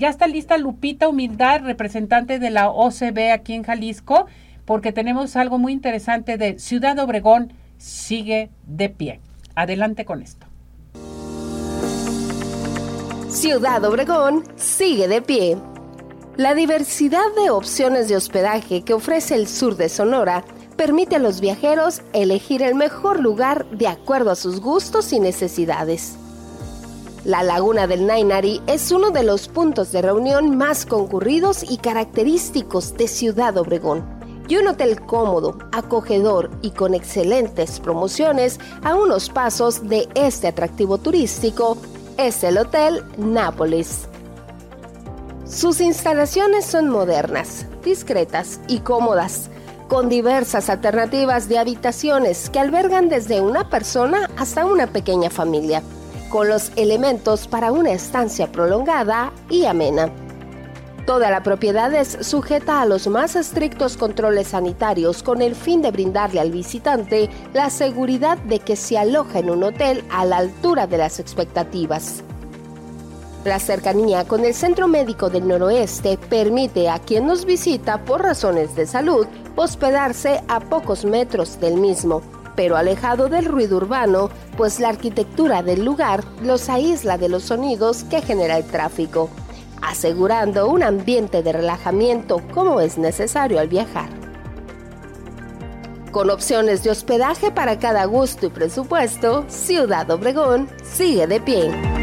Ya está lista Lupita Humildad, representante de la OCB aquí en Jalisco, porque tenemos algo muy interesante de Ciudad Obregón sigue de pie. Adelante con esto. Ciudad Obregón sigue de pie. La diversidad de opciones de hospedaje que ofrece el sur de Sonora permite a los viajeros elegir el mejor lugar de acuerdo a sus gustos y necesidades. La laguna del Nainari es uno de los puntos de reunión más concurridos y característicos de Ciudad Obregón. Y un hotel cómodo, acogedor y con excelentes promociones a unos pasos de este atractivo turístico es el Hotel Nápoles. Sus instalaciones son modernas, discretas y cómodas, con diversas alternativas de habitaciones que albergan desde una persona hasta una pequeña familia con los elementos para una estancia prolongada y amena. Toda la propiedad es sujeta a los más estrictos controles sanitarios con el fin de brindarle al visitante la seguridad de que se aloja en un hotel a la altura de las expectativas. La cercanía con el Centro Médico del Noroeste permite a quien nos visita por razones de salud hospedarse a pocos metros del mismo, pero alejado del ruido urbano, pues la arquitectura del lugar los aísla de los sonidos que genera el tráfico, asegurando un ambiente de relajamiento como es necesario al viajar. Con opciones de hospedaje para cada gusto y presupuesto, Ciudad Obregón sigue de pie.